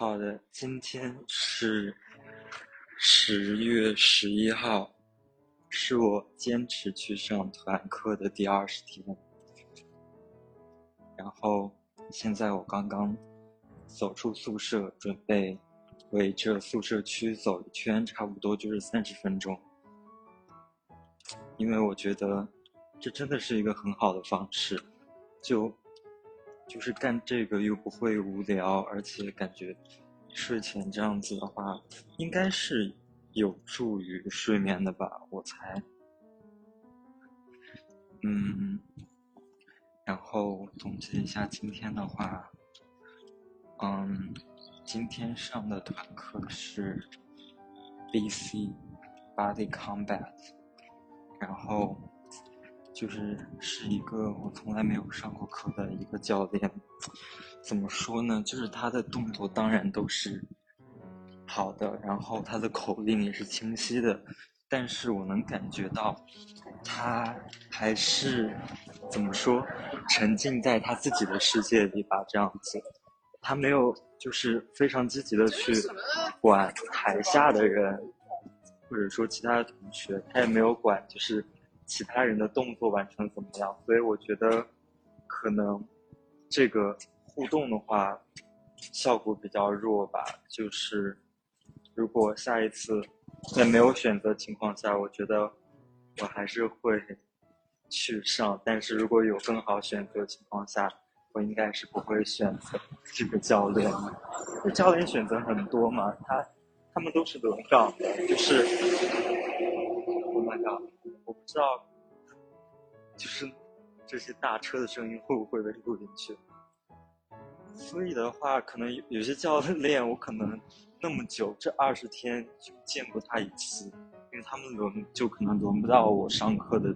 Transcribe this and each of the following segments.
好的，今天是十月十一号，是我坚持去上团课的第二十天。然后现在我刚刚走出宿舍，准备围着宿舍区走一圈，差不多就是三十分钟。因为我觉得这真的是一个很好的方式，就。就是干这个又不会无聊，而且感觉睡前这样子的话，应该是有助于睡眠的吧，我猜。嗯，然后总结一下今天的话，嗯，今天上的团课是 BC Body Combat，然后。就是是一个我从来没有上过课的一个教练，怎么说呢？就是他的动作当然都是好的，然后他的口令也是清晰的，但是我能感觉到他还是怎么说，沉浸在他自己的世界里吧，这样子，他没有就是非常积极的去管台下的人，或者说其他的同学，他也没有管就是。其他人的动作完成怎么样？所以我觉得，可能这个互动的话，效果比较弱吧。就是如果下一次在没有选择情况下，我觉得我还是会去上。但是如果有更好选择情况下，我应该是不会选择这个教练。这教练选择很多嘛，他他们都是轮岗的，就是。Oh my god！我不知道，就是这些大车的声音会不会被录进去。所以的话，可能有些教练，我可能那么久这二十天就见过他一次，因为他们轮就可能轮不到我上课的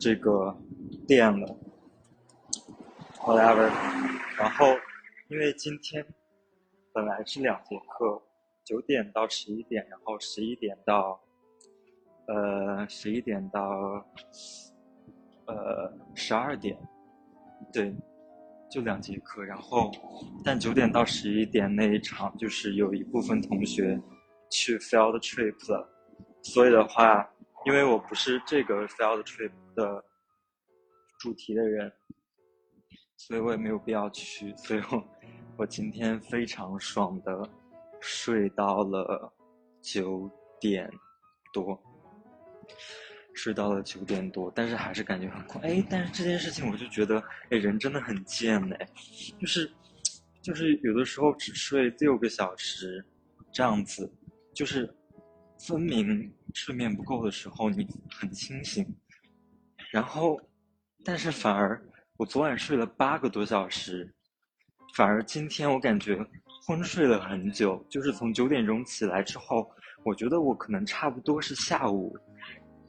这个店了。Whatever。然后，因为今天本来是两节课，九点到十一点，然后十一点到。呃，十一点到呃十二点，对，就两节课。然后，但九点到十一点那一场，就是有一部分同学去 field trip 了。所以的话，因为我不是这个 field trip 的主题的人，所以我也没有必要去。所以我我今天非常爽的睡到了九点多。睡到了九点多，但是还是感觉很困。哎，但是这件事情我就觉得，哎，人真的很贱哎，就是，就是有的时候只睡六个小时，这样子，就是分明睡眠不够的时候你很清醒，然后，但是反而我昨晚睡了八个多小时，反而今天我感觉昏睡了很久，就是从九点钟起来之后，我觉得我可能差不多是下午。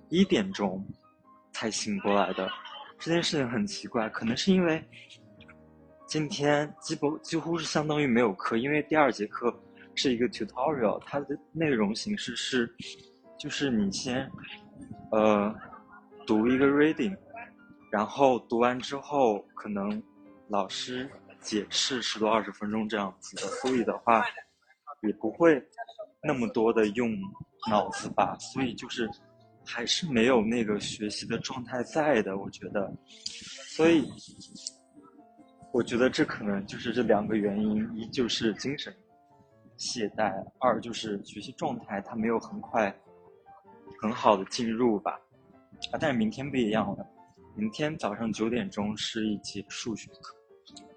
一点钟才醒过来的，这件事情很奇怪，可能是因为今天几乎几乎是相当于没有课，因为第二节课是一个 tutorial，它的内容形式是，就是你先呃读一个 reading，然后读完之后可能老师解释十多二十分钟这样子的，所以的话也不会那么多的用脑子吧，所以就是。还是没有那个学习的状态在的，我觉得，所以我觉得这可能就是这两个原因：一就是精神懈怠，二就是学习状态它没有很快很好的进入吧。啊，但是明天不一样了，明天早上九点钟是一节数学课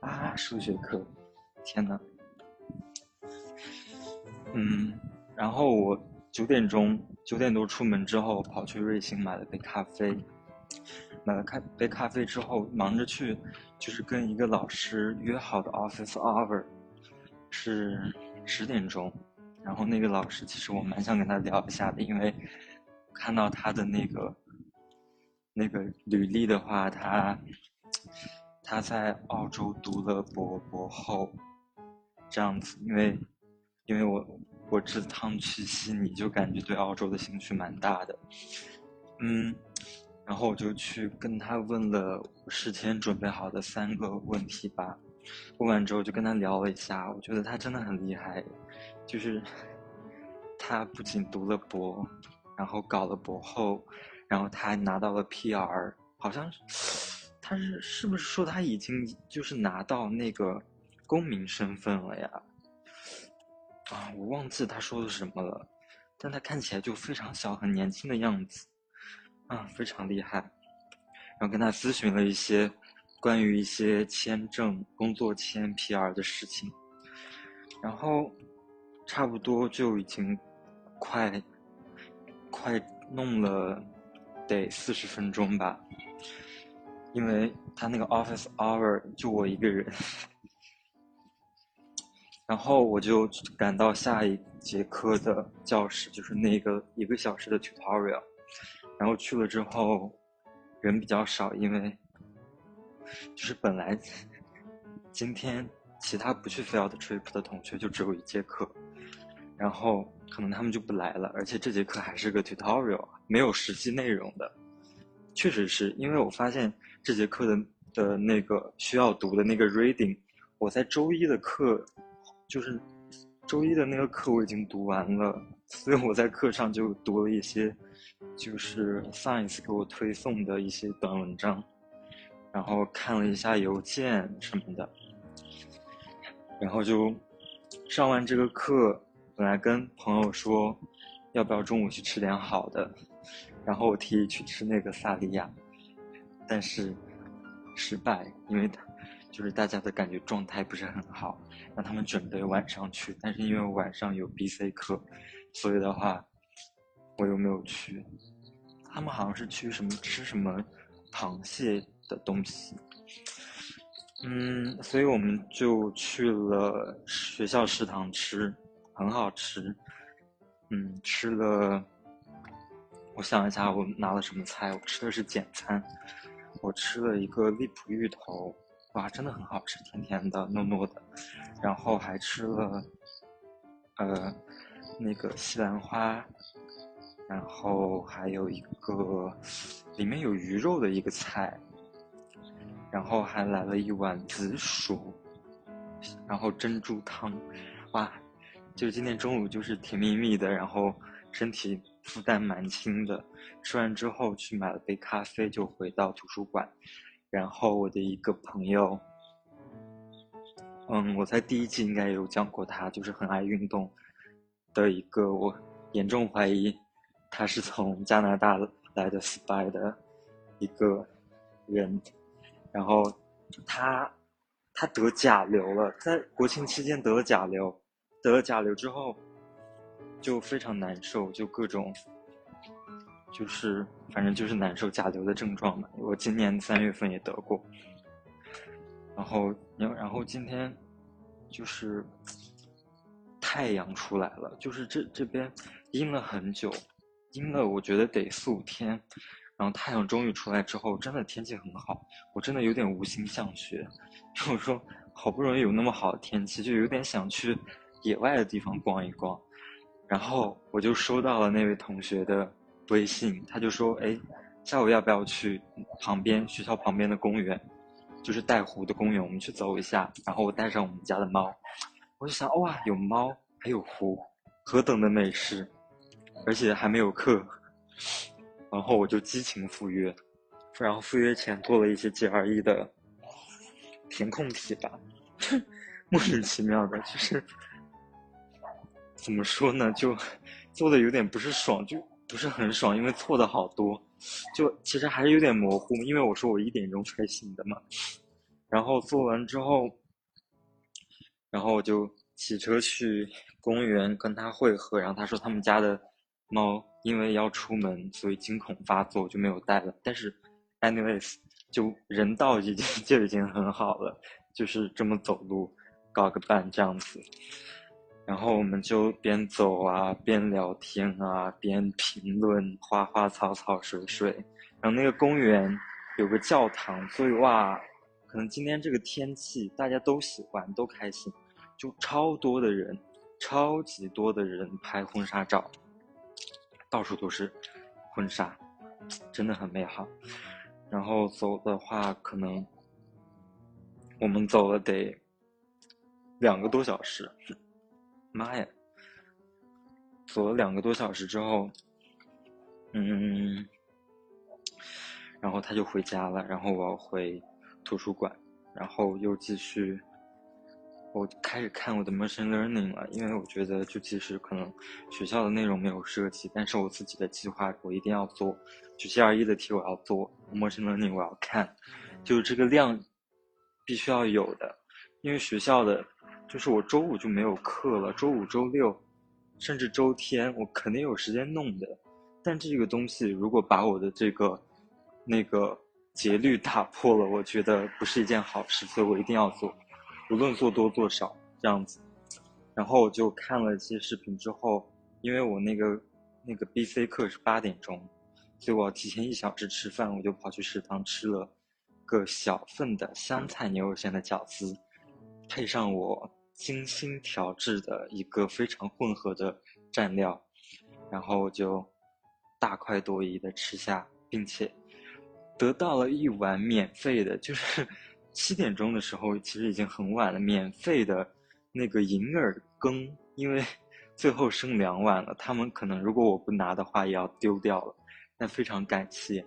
啊，数学课，天呐。嗯，然后我九点钟。九点多出门之后，跑去瑞幸买了杯咖啡。买了咖杯咖啡之后，忙着去，就是跟一个老师约好的 office hour，是十点钟。然后那个老师其实我蛮想跟他聊一下的，因为看到他的那个那个履历的话，他他在澳洲读了博博后，这样子。因为因为我。我这趟去悉尼就感觉对澳洲的兴趣蛮大的，嗯，然后我就去跟他问了事先准备好的三个问题吧，问完之后就跟他聊了一下，我觉得他真的很厉害，就是他不仅读了博，然后搞了博后，然后他还拿到了 PR，好像是他是是不是说他已经就是拿到那个公民身份了呀？啊，我忘记他说的什么了，但他看起来就非常小，很年轻的样子，啊，非常厉害。然后跟他咨询了一些关于一些签证、工作签、PR 的事情，然后差不多就已经快快弄了得四十分钟吧，因为他那个 office hour 就我一个人，然后我就赶到下一节课的教室，就是那个一个小时的 tutorial，然后去了之后。人比较少，因为就是本来今天其他不去 field trip 的同学就只有一节课，然后可能他们就不来了，而且这节课还是个 tutorial，没有实际内容的。确实是因为我发现这节课的的那个需要读的那个 reading，我在周一的课就是周一的那个课我已经读完了，所以我在课上就读了一些。就是 Science 给我推送的一些短文章，然后看了一下邮件什么的，然后就上完这个课，本来跟朋友说要不要中午去吃点好的，然后我提议去吃那个萨莉亚，但是失败，因为他就是大家的感觉状态不是很好，让他们准备晚上去，但是因为晚上有 BC 课，所以的话。我又没有去，他们好像是去什么吃什么螃蟹的东西，嗯，所以我们就去了学校食堂吃，很好吃，嗯，吃了，我想一下，我拿了什么菜？我吃的是简餐，我吃了一个荔浦芋头，哇，真的很好吃，甜甜的，糯糯的，然后还吃了，呃，那个西兰花。然后还有一个里面有鱼肉的一个菜，然后还来了一碗紫薯，然后珍珠汤，哇，就今天中午就是甜蜜蜜的，然后身体负担蛮轻的。吃完之后去买了杯咖啡，就回到图书馆。然后我的一个朋友，嗯，我在第一季应该有讲过他，就是很爱运动的一个，我严重怀疑。他是从加拿大来的 spy 的一个人，然后他他得甲流了，在国庆期间得了甲流，得了甲流之后就非常难受，就各种就是反正就是难受甲流的症状嘛。我今年三月份也得过，然后然后今天就是太阳出来了，就是这这边阴了很久。阴了，我觉得得四五天，然后太阳终于出来之后，真的天气很好，我真的有点无心向学。我说好不容易有那么好的天气，就有点想去野外的地方逛一逛。然后我就收到了那位同学的微信，他就说：“哎，下午要不要去旁边学校旁边的公园，就是带湖的公园，我们去走一下。”然后我带上我们家的猫，我就想哇，有猫还有湖，何等的美事！而且还没有课，然后我就激情赴约，然后赴约前做了一些 GRE 的填空题吧，莫名其妙的，就是怎么说呢，就做的有点不是爽，就不是很爽，因为错的好多，就其实还是有点模糊，因为我说我一点钟才醒的嘛，然后做完之后，然后我就骑车去公园跟他会合，然后他说他们家的。猫因为要出门，所以惊恐发作，就没有带了。但是，anyways，就人到已经 就已经很好了，就是这么走路，搞个伴这样子。然后我们就边走啊，边聊天啊，边评论花花草草水水。然后那个公园有个教堂，所以哇，可能今天这个天气大家都喜欢，都开心，就超多的人，超级多的人拍婚纱照。到处都是婚纱，真的很美好。然后走的话，可能我们走了得两个多小时，妈呀！走了两个多小时之后，嗯，然后他就回家了，然后我要回图书馆，然后又继续，我开始看我的 machine learning 了，因为我觉得就其实可能学校的内容没有设计，但是我自己的计划我一定要做，就 GRE 的题我要做，machine learning 我要看，就是这个量必须要有的，因为学校的就是我周五就没有课了，周五、周六。甚至周天我肯定有时间弄的，但这个东西如果把我的这个那个节律打破了，我觉得不是一件好事，所以我一定要做，无论做多做少这样子。然后我就看了一些视频之后，因为我那个那个 B C 课是八点钟，所以我要提前一小时吃饭，我就跑去食堂吃了个小份的香菜牛肉馅的饺子，配上我。精心调制的一个非常混合的蘸料，然后就大快朵颐的吃下，并且得到了一碗免费的，就是 七点钟的时候，其实已经很晚了，免费的那个银耳羹，因为 最后剩两碗了，他们可能如果我不拿的话也要丢掉了，但非常感谢，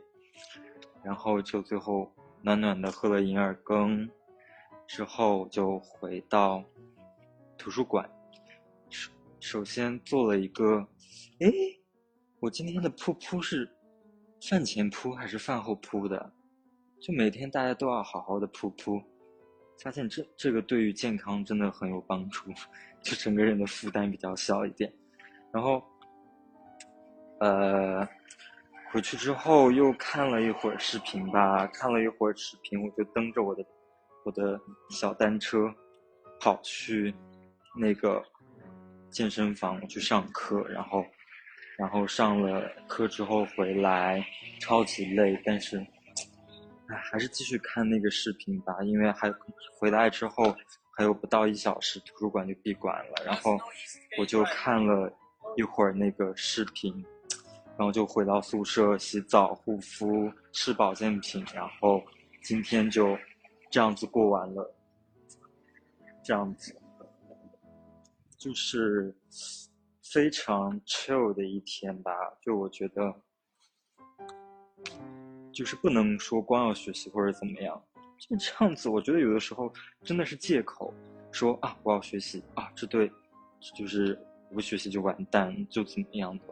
然后就最后暖暖的喝了银耳羹，之后就回到。图书馆，首首先做了一个，哎，我今天的噗噗是饭前噗还是饭后噗的？就每天大家都要好好的噗噗，发现这这个对于健康真的很有帮助，就整个人的负担比较小一点。然后，呃，回去之后又看了一会儿视频吧，看了一会儿视频，我就蹬着我的我的小单车跑去。那个健身房去上课，然后，然后上了课之后回来，超级累，但是，唉，还是继续看那个视频吧，因为还回来之后还有不到一小时，图书馆就闭馆了。然后我就看了一会儿那个视频，然后就回到宿舍洗澡、护肤、吃保健品，然后今天就这样子过完了，这样子。就是非常 chill 的一天吧，就我觉得，就是不能说光要学习或者怎么样，就这样子。我觉得有的时候真的是借口，说啊我要学习啊，这对，就是不学习就完蛋，就怎么样的。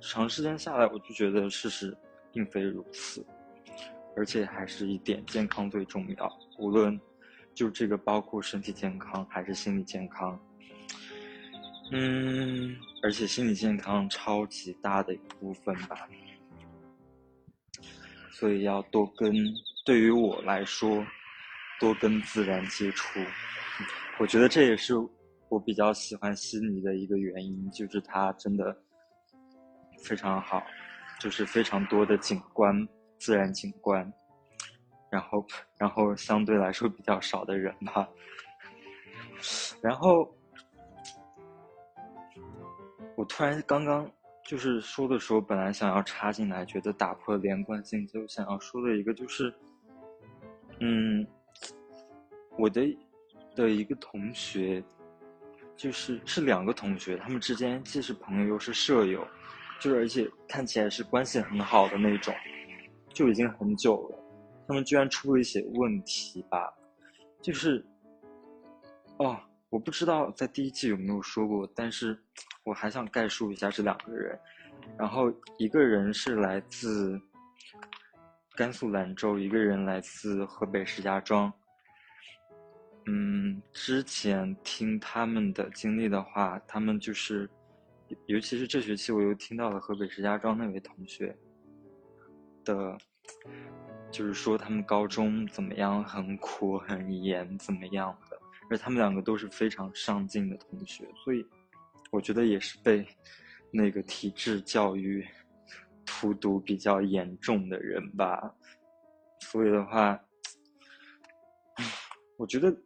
长时间下来，我就觉得事实并非如此，而且还是一点健康最重要，无论就这个包括身体健康还是心理健康。嗯，而且心理健康超级大的一部分吧，所以要多跟，对于我来说，多跟自然接触。我觉得这也是我比较喜欢悉尼的一个原因，就是它真的非常好，就是非常多的景观，自然景观，然后，然后相对来说比较少的人吧，然后。突然刚刚就是说的时候，本来想要插进来，觉得打破连贯性，就想要说的一个就是，嗯，我的的一个同学，就是是两个同学，他们之间既是朋友又是舍友，就是而且看起来是关系很好的那种，就已经很久了，他们居然出了一些问题吧，就是，哦，我不知道在第一季有没有说过，但是。我还想概述一下这两个人，然后一个人是来自甘肃兰州，一个人来自河北石家庄。嗯，之前听他们的经历的话，他们就是，尤其是这学期，我又听到了河北石家庄那位同学的，就是说他们高中怎么样，很苦很严怎么样，而他们两个都是非常上进的同学，所以。我觉得也是被那个体制教育荼毒比较严重的人吧，所以的话，我觉得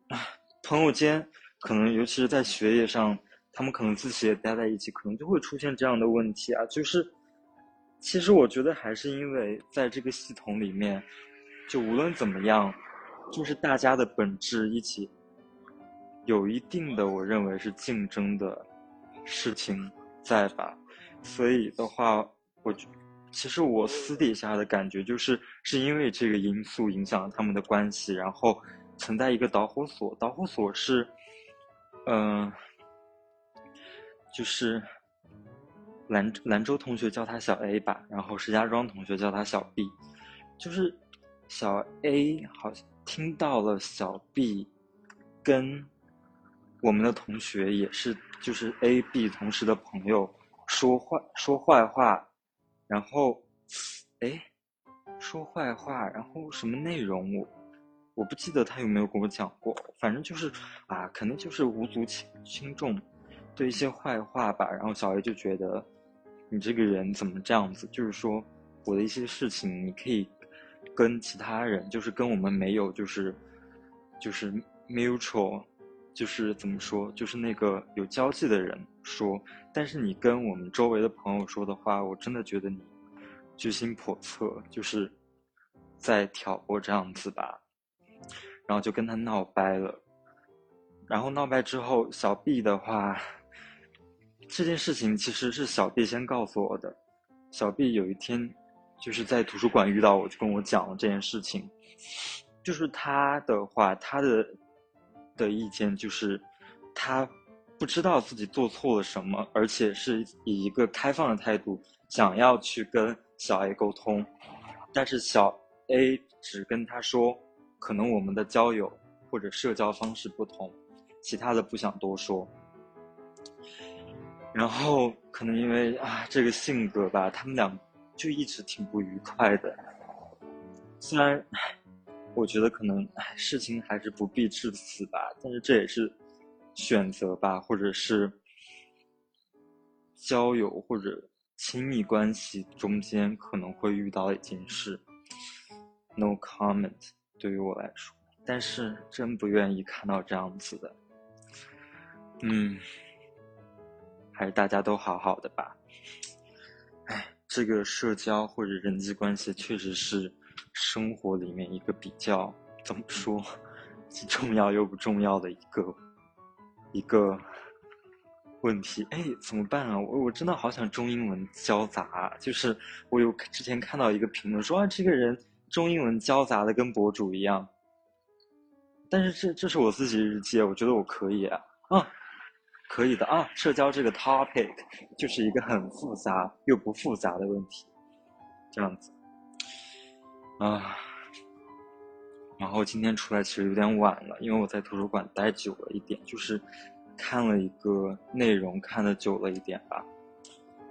朋友间可能尤其是在学业上，他们可能自己也待在一起，可能就会出现这样的问题啊。就是其实我觉得还是因为在这个系统里面，就无论怎么样，就是大家的本质一起有一定的，我认为是竞争的事情在吧？所以的话，我其实我私底下的感觉就是，是因为这个因素影响了他们的关系，然后存在一个导火索。导火索是，嗯，就是兰兰州同学叫他小 A 吧，然后石家庄同学叫他小 B，就是小 A 好像听到了小 B 跟我们的同学也是，就是 A、B 同时的朋友。说坏说坏话，然后，哎，说坏话，然后什么内容我我不记得他有没有跟我讲过，反正就是啊，可能就是无足轻轻重，对一些坏话吧。然后小 A 就觉得你这个人怎么这样子？就是说我的一些事情，你可以跟其他人，就是跟我们没有，就是就是 mutual。就是怎么说，就是那个有交际的人说，但是你跟我们周围的朋友说的话，我真的觉得你居心叵测，就是在挑拨这样子吧。然后就跟他闹掰了。然后闹掰之后，小 B 的话，这件事情其实是小 B 先告诉我的。小 B 有一天就是在图书馆遇到我，就跟我讲了这件事情。就是他的话，他的。的意见就是，他不知道自己做错了什么，而且是以一个开放的态度想要去跟小 A 沟通，但是小 A 只跟他说，可能我们的交友或者社交方式不同，其他的不想多说。然后可能因为啊这个性格吧，他们俩就一直挺不愉快的，虽然。我觉得可能事情还是不必至此吧，但是这也是选择吧，或者是交友或者亲密关系中间可能会遇到的一件事。No comment，对于我来说，但是真不愿意看到这样子的。嗯，还是大家都好好的吧。哎，这个社交或者人际关系确实是。生活里面一个比较怎么说，既重要又不重要的一个一个问题。哎，怎么办啊？我我真的好想中英文交杂。就是我有之前看到一个评论说啊，这个人中英文交杂的跟博主一样。但是这这是我自己日记，我觉得我可以啊，啊，可以的啊。社交这个 topic 就是一个很复杂又不复杂的问题，这样子。啊，然后今天出来其实有点晚了，因为我在图书馆待久了一点，就是看了一个内容看的久了一点吧。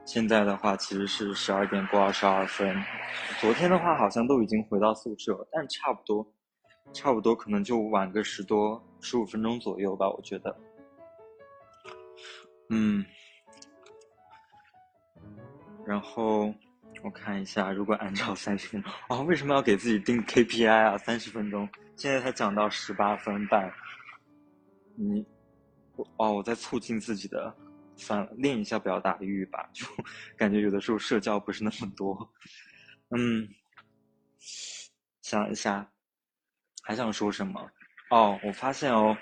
现在的话其实是十二点过二十二分，昨天的话好像都已经回到宿舍，但差不多，差不多可能就晚个十多十五分钟左右吧，我觉得。嗯，然后。我看一下，如果按照三十分钟，哦，为什么要给自己定 KPI 啊？三十分钟，现在才讲到十八分半。你，哦，我在促进自己的，算了，练一下表达欲吧。就 感觉有的时候社交不是那么多。嗯，想一下，还想说什么？哦，我发现哦，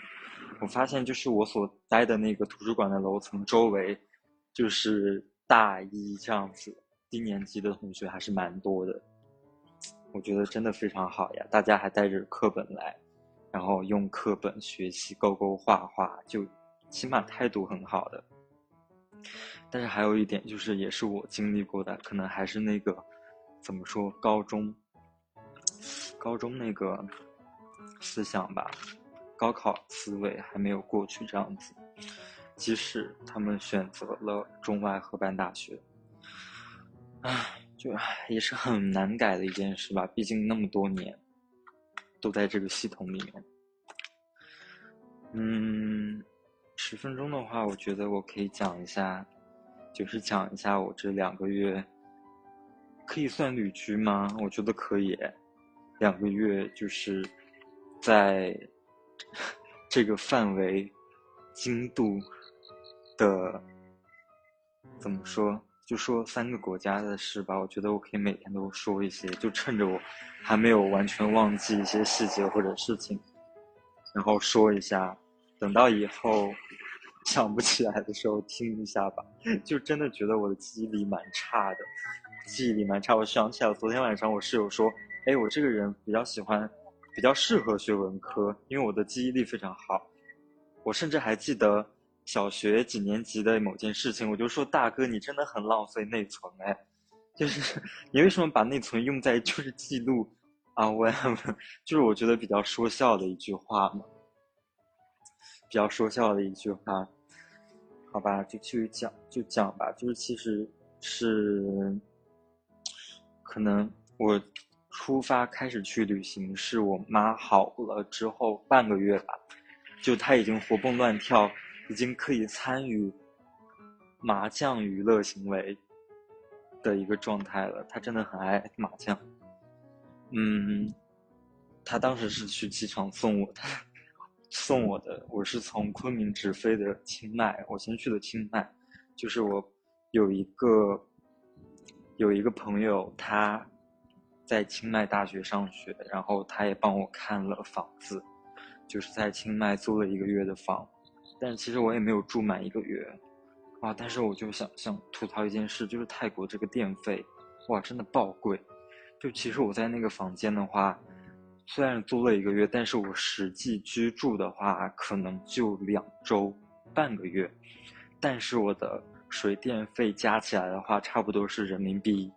我发现就是我所待的那个图书馆的楼层周围，就是大一这样子。低年级的同学还是蛮多的，我觉得真的非常好呀！大家还带着课本来，然后用课本学习勾勾画画，就起码态度很好的。但是还有一点就是，也是我经历过的，可能还是那个怎么说，高中，高中那个思想吧，高考思维还没有过去这样子。即使他们选择了中外合办大学。唉，就也是很难改的一件事吧。毕竟那么多年都在这个系统里面。嗯，十分钟的话，我觉得我可以讲一下，就是讲一下我这两个月，可以算旅居吗？我觉得可以。两个月就是在这个范围、精度的，怎么说？就说三个国家的事吧。我觉得我可以每天都说一些，就趁着我还没有完全忘记一些细节或者事情，然后说一下。等到以后 想不起来的时候听一下吧。就真的觉得我的记忆力蛮差的，记忆力蛮差。我想起来昨天晚上我室友说：“哎，我这个人比较喜欢，比较适合学文科，因为我的记忆力非常好。”我甚至还记得小学几年级的某件事情，我就说大哥，你真的很浪费内存哎，就是你为什么把内存用在就是记录啊？我 就是我觉得比较说笑的一句话嘛，比较说笑的一句话，好吧，就去讲就讲吧，就是其实是可能我出发开始去旅行是我妈好了之后半个月吧。就她已经活蹦乱跳，已经可以参与麻将娱乐行为的一个状态了。他真的很爱麻将。嗯，他当时是去机场送我的，送我的。我是从昆明直飞的清迈，我先去的清迈。就是我有一个有一个朋友，他在清迈大学上学，然后他也帮我看了房子。就是在清迈租了一个月的房，但其实我也没有住满一个月，啊！但是我就想想吐槽一件事，就是泰国这个电费，哇，真的爆贵。就其实我在那个房间的话，虽然租了一个月，但是我实际居住的话，可能就两周半个月，但是我的水电费加起来的话，差不多是人民币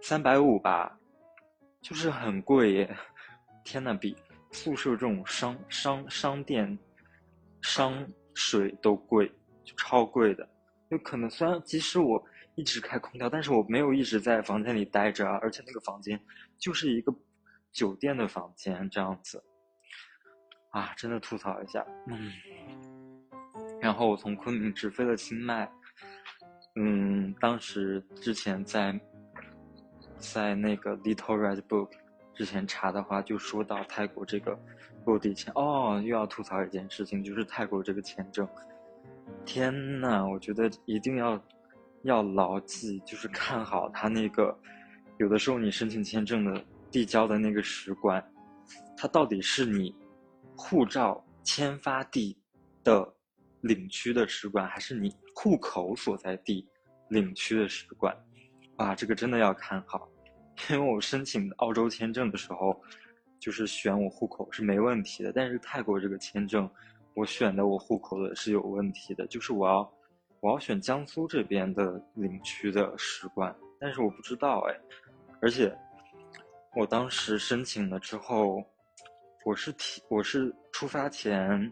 三百五吧，就是很贵耶。天呐，比宿舍这种商商商店、商水都贵，就超贵的。就可能虽然即使我一直开空调，但是我没有一直在房间里待着啊，而且那个房间就是一个酒店的房间这样子。啊，真的吐槽一下，嗯。然后我从昆明直飞了清迈，嗯，当时之前在在那个 Little Red Book。之前查的话，就说到泰国这个落地签哦，又要吐槽一件事情，就是泰国这个签证。天呐，我觉得一定要要牢记，就是看好他那个，有的时候你申请签证的递交的那个使馆，它到底是你护照签发地的领区的使馆，还是你户口所在地领区的使馆？啊，这个真的要看好。因为我申请澳洲签证的时候，就是选我户口是没问题的，但是泰国这个签证，我选的我户口的是有问题的，就是我要我要选江苏这边的领区的使馆，但是我不知道哎，而且我当时申请了之后，我是提我是出发前。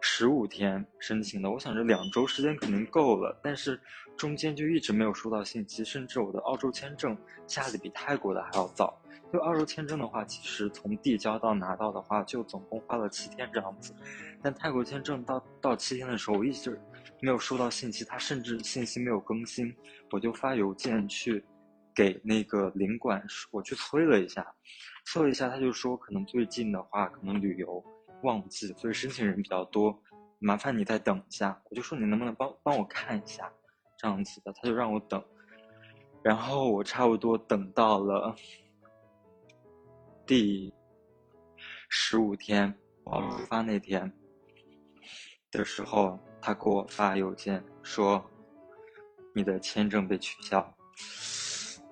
十五天申请的，我想着两周时间肯定够了，但是中间就一直没有收到信息，甚至我的澳洲签证下的比泰国的还要早。就澳洲签证的话，其实从递交到拿到的话，就总共花了七天这样子。但泰国签证到到七天的时候，我一直没有收到信息，他甚至信息没有更新，我就发邮件去给那个领馆，我去催了一下，催了一下，他就说可能最近的话，可能旅游。旺季，所以申请人比较多，麻烦你再等一下。我就说你能不能帮帮我看一下，这样子的，他就让我等。然后我差不多等到了第十五天，我出发那天的时候，他给我发邮件说你的签证被取消。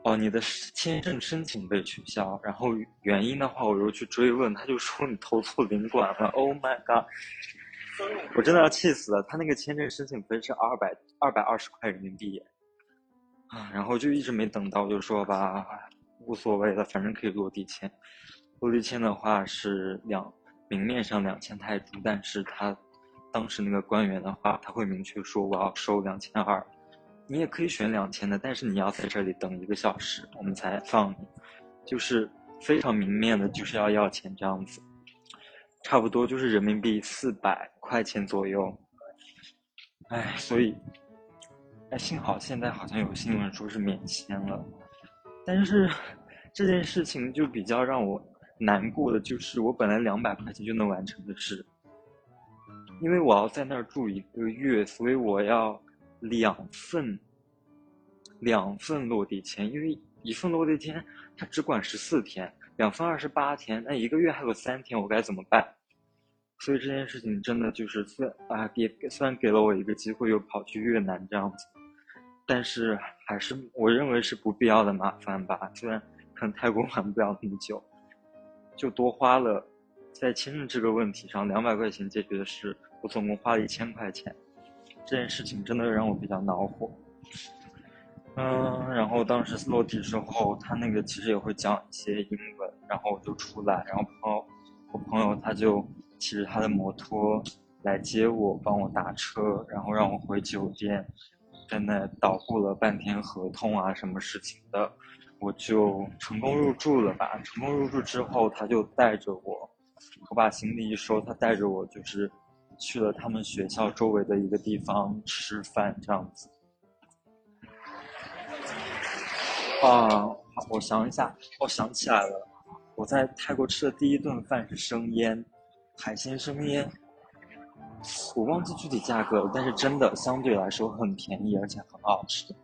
哦，你的签证申请被取消，然后原因的话，我又去追问，他就说你投错领馆了。Oh my god！我真的要气死了。他那个签证申请费是二百二百二十块人民币，啊，然后就一直没等到，就说吧，无所谓了，反正可以落地签。落地签的话是两明面上两千泰铢，但是他当时那个官员的话，他会明确说我要收两千二。你也可以选两千的，但是你要在这里等一个小时，我们才放你，就是非常明面的，就是要要钱这样子，差不多就是人民币四百块钱左右。哎，所以，哎，幸好现在好像有新闻说是免签了，但是这件事情就比较让我难过的就是，我本来两百块钱就能完成的事，因为我要在那儿住一个月，所以我要。两份两份落地签，因为一份落地签它只管十四天，两份二十八天，那一个月还有三天，我该怎么办？所以这件事情真的就是虽啊，给虽然给了我一个机会，又跑去越南这样子，但是还是我认为是不必要的麻烦吧。虽然可能泰国玩不了那么久，就多花了在签证这个问题上两百块钱解决的事，我总共花了一千块钱。这件事情真的让我比较恼火。嗯，然后当时落地之后，他那个其实也会讲一些英文，然后我就出来，然后朋友，我朋友他就。骑着他的摩托来接我，帮我打车，然后让我回酒店，在那捣鼓了半天合同啊，什么事情的，我就成功入住了吧。成功入住之后，他就带着我，我把行李一收，他带着我就是去了他们学校周围的一个地方吃饭，这样子。啊，我想一下，我想起来了，我在泰国吃的第一顿饭是生腌。海鲜生腌，我忘记具体价格了，但是真的相对来说很便宜，而且很好吃。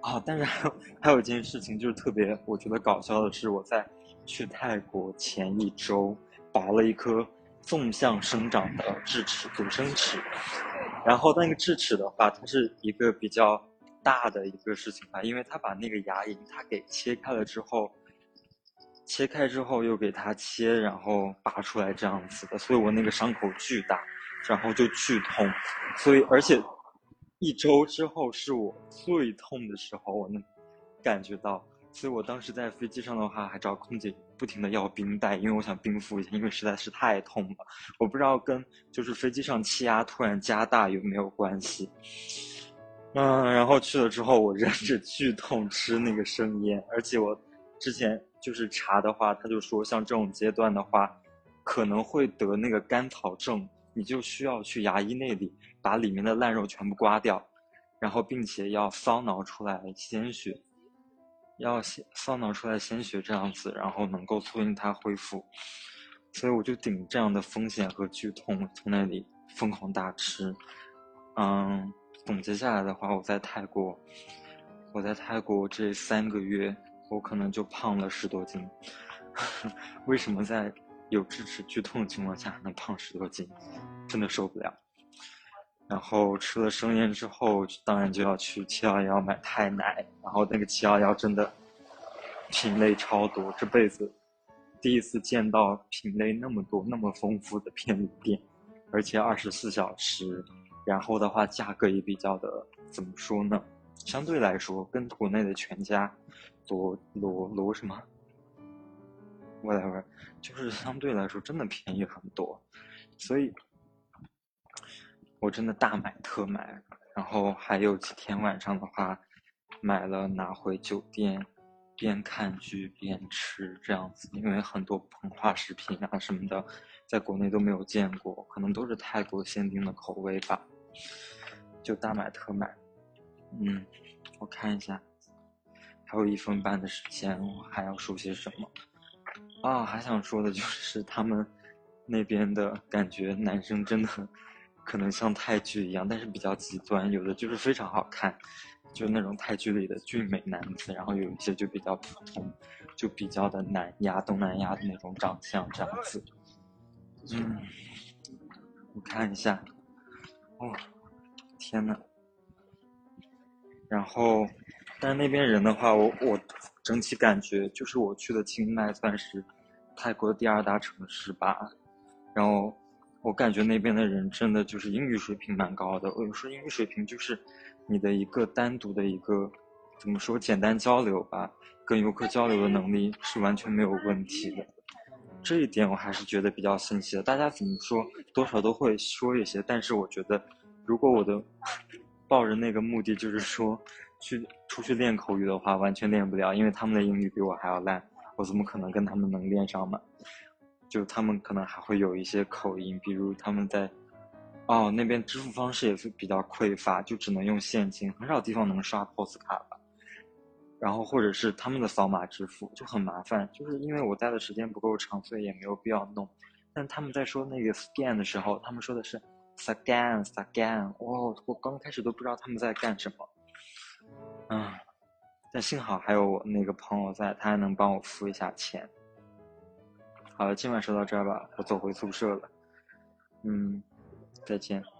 啊，但是还有还有一件事情就是特别我觉得搞笑的是，我在去泰国前一周拔了一颗纵向生长的智齿阻生齿，然后那个智齿的话，它是一个比较大的一个事情吧，因为它把那个牙龈它给切开了之后。切开之后又给它切，然后拔出来这样子的，所以我那个伤口巨大，然后就剧痛，所以而且一周之后是我最痛的时候，我能感觉到，所以我当时在飞机上的话还找空姐不停的要冰袋，因为我想冰敷一下，因为实在是太痛了，我不知道跟就是飞机上气压突然加大有没有关系，嗯，然后去了之后我忍着剧痛吃那个生腌，而且我之前。就是查的话，他就说像这种阶段的话，可能会得那个甘草症，你就需要去牙医那里把里面的烂肉全部刮掉，然后并且要搔挠出来鲜血，要先搔挠出来鲜血这样子，然后能够促进它恢复。所以我就顶这样的风险和剧痛从那里疯狂大吃。嗯，总结下来的话，我在泰国，我在泰国这三个月。我可能就胖了十多斤，为什么在有智齿剧痛的情况下能胖十多斤？真的受不了。然后吃了生腌之后，当然就要去七幺幺买泰奶。然后那个七幺幺真的品类超多，这辈子第一次见到品类那么多、那么丰富的便利店，而且二十四小时。然后的话，价格也比较的，怎么说呢？相对来说，跟国内的全家。罗罗罗什么？whatever，就是相对来说真的便宜很多，所以我真的大买特买。然后还有几天晚上的话，买了拿回酒店，边看剧边吃这样子。因为很多膨化食品啊什么的，在国内都没有见过，可能都是泰国限定的口味吧，就大买特买。嗯，我看一下。还有一分半的时间，我还要说些什么？啊，还想说的就是他们那边的感觉，男生真的可能像泰剧一样，但是比较极端，有的就是非常好看，就那种泰剧里的俊美男子，然后有一些就比较普通，就比较的南亚、东南亚的那种长相这样子。嗯，我看一下，哦，天呐，然后。但是那边人的话，我我整体感觉就是我去的清迈算是泰国的第二大城市吧。然后我感觉那边的人真的就是英语水平蛮高的。我说英语水平就是你的一个单独的一个怎么说简单交流吧，跟游客交流的能力是完全没有问题的。这一点我还是觉得比较新奇的。大家怎么说多少都会说一些，但是我觉得如果我的抱着那个目的就是说。去出去练口语的话，完全练不了，因为他们的英语比我还要烂，我怎么可能跟他们能练上嘛？就他们可能还会有一些口音比如他们在哦那边支付方式也是比较匮乏就只能用现金很少地方能刷 pos 卡吧。然后或者是他们的扫码支付就很麻烦就是因为我待的时间不够长所以也没有必要弄。但他们在说那个 scan 的时候他们说的是 scan scan 哦我刚开始都不知道他们在干什么。嗯但幸好还有我那个朋友在他还能帮我付一下钱。好了今晚说到这儿吧我走回宿舍了。嗯再见。